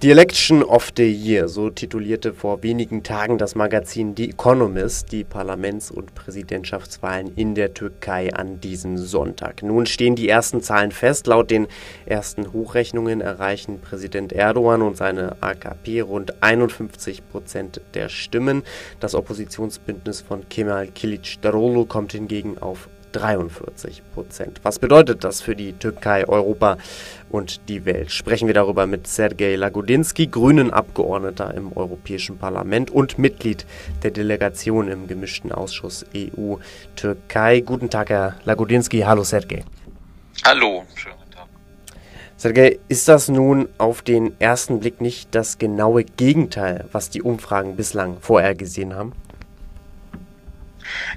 The Election of the Year, so titulierte vor wenigen Tagen das Magazin The Economist die Parlaments- und Präsidentschaftswahlen in der Türkei an diesem Sonntag. Nun stehen die ersten Zahlen fest. Laut den ersten Hochrechnungen erreichen Präsident Erdogan und seine AKP rund 51 Prozent der Stimmen. Das Oppositionsbündnis von Kemal Kılıçdaroğlu kommt hingegen auf 43 Prozent. Was bedeutet das für die Türkei, Europa und die Welt? Sprechen wir darüber mit Sergej Lagodinsky, grünen Abgeordneter im Europäischen Parlament und Mitglied der Delegation im gemischten Ausschuss EU-Türkei. Guten Tag, Herr Lagodinsky. Hallo, Sergej. Hallo, schönen Tag. Sergej, ist das nun auf den ersten Blick nicht das genaue Gegenteil, was die Umfragen bislang vorhergesehen haben?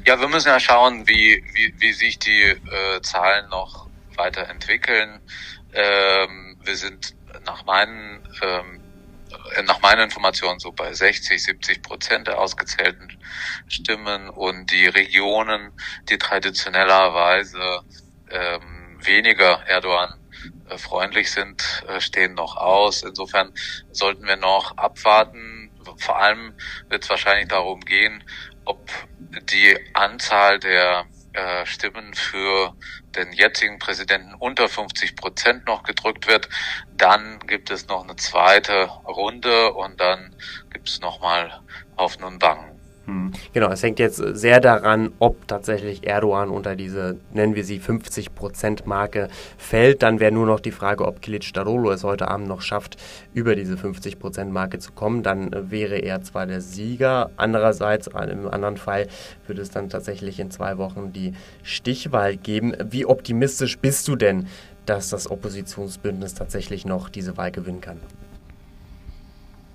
Ja, wir müssen ja schauen, wie, wie, wie sich die äh, Zahlen noch weiterentwickeln. Ähm, wir sind nach meinen ähm, nach meiner Information so bei 60, 70 Prozent der ausgezählten Stimmen und die Regionen, die traditionellerweise ähm, weniger Erdogan äh, freundlich sind, äh, stehen noch aus. Insofern sollten wir noch abwarten. Vor allem wird es wahrscheinlich darum gehen, ob die Anzahl der äh, Stimmen für den jetzigen Präsidenten unter 50 Prozent noch gedrückt wird, dann gibt es noch eine zweite Runde und dann gibt es nochmal Hoffen und Bangen. Hm. Genau, es hängt jetzt sehr daran, ob tatsächlich Erdogan unter diese, nennen wir sie, 50%-Marke fällt. Dann wäre nur noch die Frage, ob Kilic Darolo es heute Abend noch schafft, über diese 50%-Marke zu kommen. Dann wäre er zwar der Sieger, andererseits im anderen Fall würde es dann tatsächlich in zwei Wochen die Stichwahl geben. Wie optimistisch bist du denn, dass das Oppositionsbündnis tatsächlich noch diese Wahl gewinnen kann?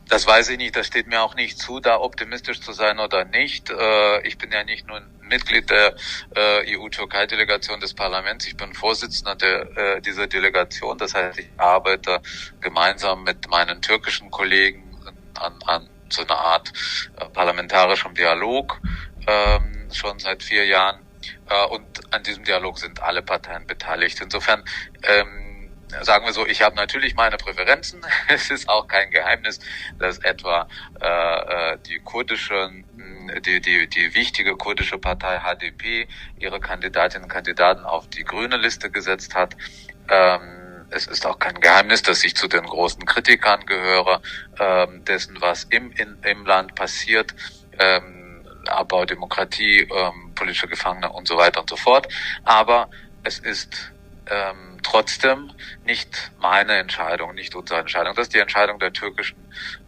Das weiß ich nicht, das steht mir auch nicht zu, da optimistisch zu sein oder nicht. Äh, ich bin ja nicht nur Mitglied der äh, EU-Türkei-Delegation des Parlaments, ich bin Vorsitzender der, äh, dieser Delegation. Das heißt, ich arbeite gemeinsam mit meinen türkischen Kollegen an, an so einer Art parlamentarischem Dialog ähm, schon seit vier Jahren. Und an diesem Dialog sind alle Parteien beteiligt. Insofern ähm, sagen wir so, ich habe natürlich meine Präferenzen. Es ist auch kein Geheimnis, dass etwa äh, äh die kurdische, die, die, die wichtige kurdische Partei HDP ihre Kandidatinnen und Kandidaten auf die grüne Liste gesetzt hat. Ähm, es ist auch kein Geheimnis, dass ich zu den großen Kritikern gehöre, ähm, dessen, was im, in, im Land passiert. Ähm, Abbau Demokratie, ähm, politische Gefangene und so weiter und so fort. Aber es ist ähm, trotzdem nicht meine Entscheidung, nicht unsere Entscheidung. Das ist die Entscheidung der türkischen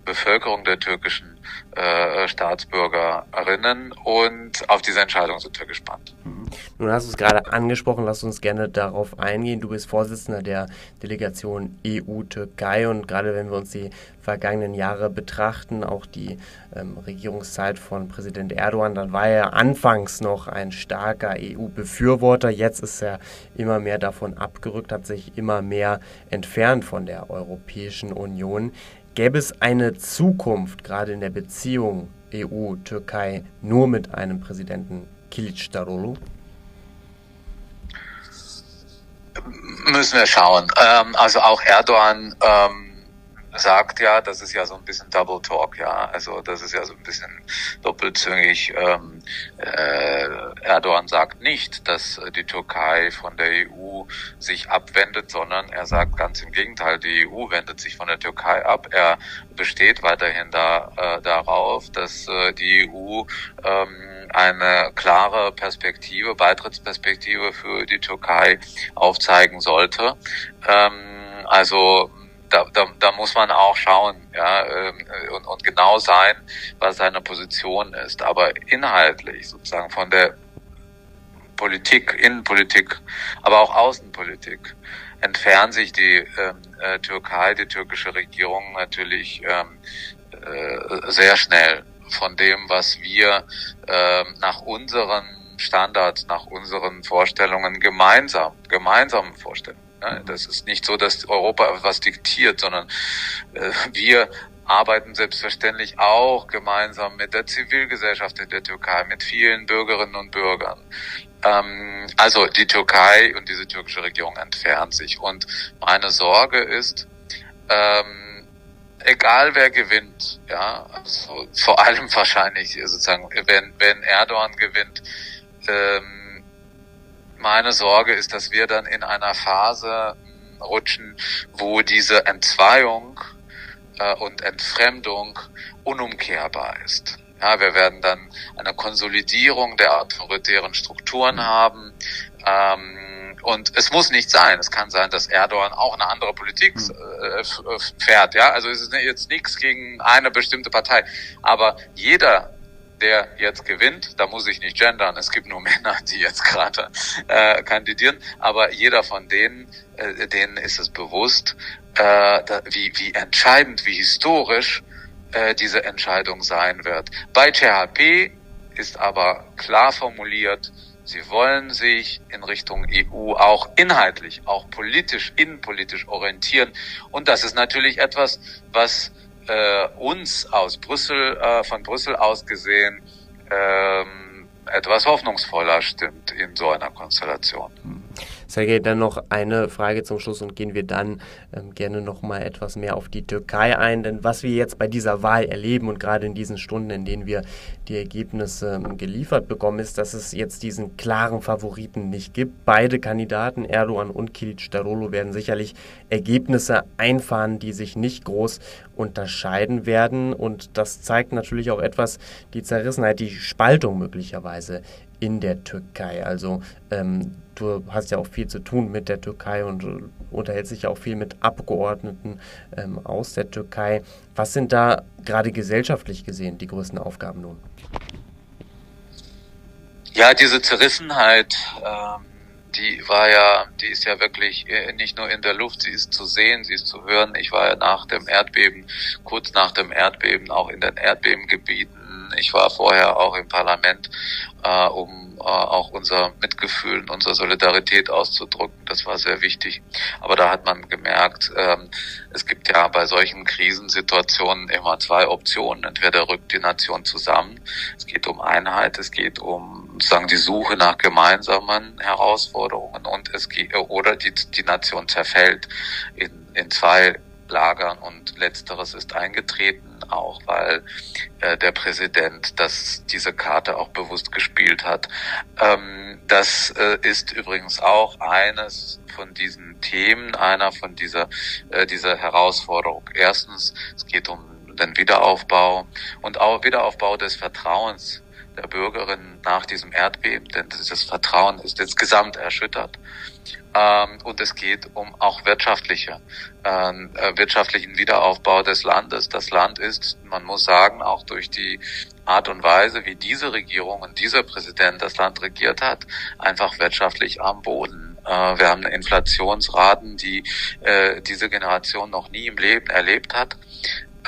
Bevölkerung, der türkischen äh, Staatsbürgerinnen und auf diese Entscheidung sind wir gespannt. Mhm. Nun hast du es gerade angesprochen, lass uns gerne darauf eingehen. Du bist Vorsitzender der Delegation EU-Türkei und gerade wenn wir uns die vergangenen Jahre betrachten, auch die ähm, Regierungszeit von Präsident Erdogan, dann war er anfangs noch ein starker EU-Befürworter. Jetzt ist er immer mehr davon abgerückt, hat sich immer mehr entfernt von der Europäischen Union. Gäbe es eine Zukunft, gerade in der Beziehung EU-Türkei, nur mit einem Präsidenten Kilic Darulu? Müssen wir schauen. Ähm, also auch Erdogan ähm, sagt ja, das ist ja so ein bisschen Double Talk, ja. Also das ist ja so ein bisschen doppelzüngig. Ähm, äh, Erdogan sagt nicht, dass die Türkei von der EU sich abwendet, sondern er sagt ganz im Gegenteil, die EU wendet sich von der Türkei ab. Er besteht weiterhin da, äh, darauf, dass äh, die EU ähm, eine klare Perspektive, Beitrittsperspektive für die Türkei aufzeigen sollte. Ähm, also da, da, da muss man auch schauen ja, ähm, und, und genau sein, was seine Position ist. Aber inhaltlich sozusagen von der Politik, Innenpolitik, aber auch Außenpolitik entfernt sich die ähm, äh, Türkei, die türkische Regierung natürlich ähm, äh, sehr schnell von dem, was wir äh, nach unseren Standards, nach unseren Vorstellungen gemeinsam, gemeinsam vorstellen. Ne? Das ist nicht so, dass Europa was diktiert, sondern äh, wir arbeiten selbstverständlich auch gemeinsam mit der Zivilgesellschaft in der Türkei, mit vielen Bürgerinnen und Bürgern. Ähm, also die Türkei und diese türkische Regierung entfernt sich. Und meine Sorge ist, ähm, egal wer gewinnt, ja, also vor allem wahrscheinlich sozusagen, wenn, wenn Erdogan gewinnt, ähm, meine Sorge ist, dass wir dann in einer Phase hm, rutschen, wo diese Entzweiung äh, und Entfremdung unumkehrbar ist. Ja, wir werden dann eine Konsolidierung der autoritären Strukturen haben. Ähm, und es muss nicht sein. Es kann sein, dass Erdogan auch eine andere Politik hm. äh, äh, fährt. Ja, also es ist jetzt nichts gegen eine bestimmte Partei. Aber jeder, der jetzt gewinnt, da muss ich nicht gendern, es gibt nur Männer, die jetzt gerade äh, kandidieren, aber jeder von denen, äh, denen ist es bewusst, äh, da, wie, wie entscheidend, wie historisch äh, diese Entscheidung sein wird. Bei CHP ist aber klar formuliert, Sie wollen sich in Richtung EU auch inhaltlich, auch politisch, innenpolitisch orientieren. Und das ist natürlich etwas, was äh, uns aus Brüssel, äh, von Brüssel aus gesehen, ähm, etwas hoffnungsvoller stimmt in so einer Konstellation. Sergej, dann noch eine Frage zum Schluss und gehen wir dann ähm, gerne noch mal etwas mehr auf die Türkei ein. Denn was wir jetzt bei dieser Wahl erleben und gerade in diesen Stunden, in denen wir die Ergebnisse ähm, geliefert bekommen, ist, dass es jetzt diesen klaren Favoriten nicht gibt. Beide Kandidaten, Erdogan und Kilic Darolo, werden sicherlich Ergebnisse einfahren, die sich nicht groß unterscheiden werden. Und das zeigt natürlich auch etwas die Zerrissenheit, die Spaltung möglicherweise in der Türkei. Also ähm, du hast ja auch viel zu tun mit der Türkei und äh, unterhältst dich auch viel mit Abgeordneten ähm, aus der Türkei. Was sind da gerade gesellschaftlich gesehen die größten Aufgaben nun? Ja, diese Zerrissenheit, ähm, die war ja, die ist ja wirklich äh, nicht nur in der Luft, sie ist zu sehen, sie ist zu hören. Ich war ja nach dem Erdbeben, kurz nach dem Erdbeben auch in den Erdbebengebieten. Ich war vorher auch im Parlament, äh, um äh, auch unser Mitgefühl und unsere Solidarität auszudrücken. Das war sehr wichtig. Aber da hat man gemerkt, ähm, es gibt ja bei solchen Krisensituationen immer zwei Optionen. Entweder rückt die Nation zusammen, es geht um Einheit, es geht um sozusagen die Suche nach gemeinsamen Herausforderungen und es geht, oder die, die Nation zerfällt in, in zwei Lagern und letzteres ist eingetreten auch weil äh, der Präsident das diese Karte auch bewusst gespielt hat. Ähm, das äh, ist übrigens auch eines von diesen Themen, einer von dieser äh, dieser Herausforderung. Erstens, es geht um den Wiederaufbau und auch Wiederaufbau des Vertrauens der Bürgerinnen nach diesem Erdbeben, denn dieses Vertrauen ist insgesamt erschüttert. Ähm, und es geht um auch wirtschaftliche, ähm, äh, wirtschaftlichen Wiederaufbau des Landes. Das Land ist, man muss sagen, auch durch die Art und Weise, wie diese Regierung und dieser Präsident das Land regiert hat, einfach wirtschaftlich am Boden. Äh, wir haben Inflationsraten, die äh, diese Generation noch nie im Leben erlebt hat.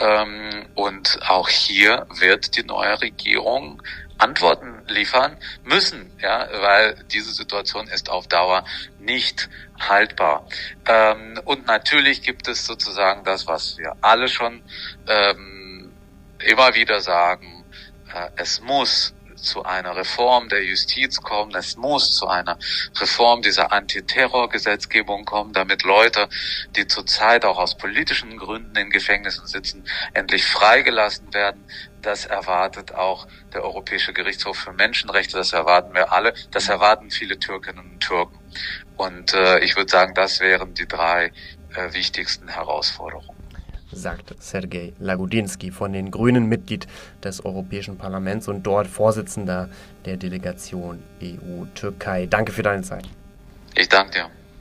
Ähm, und auch hier wird die neue Regierung Antworten liefern müssen, ja, weil diese Situation ist auf Dauer nicht haltbar. Ähm, und natürlich gibt es sozusagen das, was wir alle schon ähm, immer wieder sagen, äh, es muss zu einer Reform der Justiz kommen. Es muss zu einer Reform dieser Antiterrorgesetzgebung kommen, damit Leute, die zurzeit auch aus politischen Gründen in Gefängnissen sitzen, endlich freigelassen werden. Das erwartet auch der Europäische Gerichtshof für Menschenrechte. Das erwarten wir alle. Das erwarten viele Türkinnen und Türken. Und äh, ich würde sagen, das wären die drei äh, wichtigsten Herausforderungen sagt Sergej Lagudinski von den Grünen, Mitglied des Europäischen Parlaments und dort Vorsitzender der Delegation EU-Türkei. Danke für deine Zeit. Ich danke dir.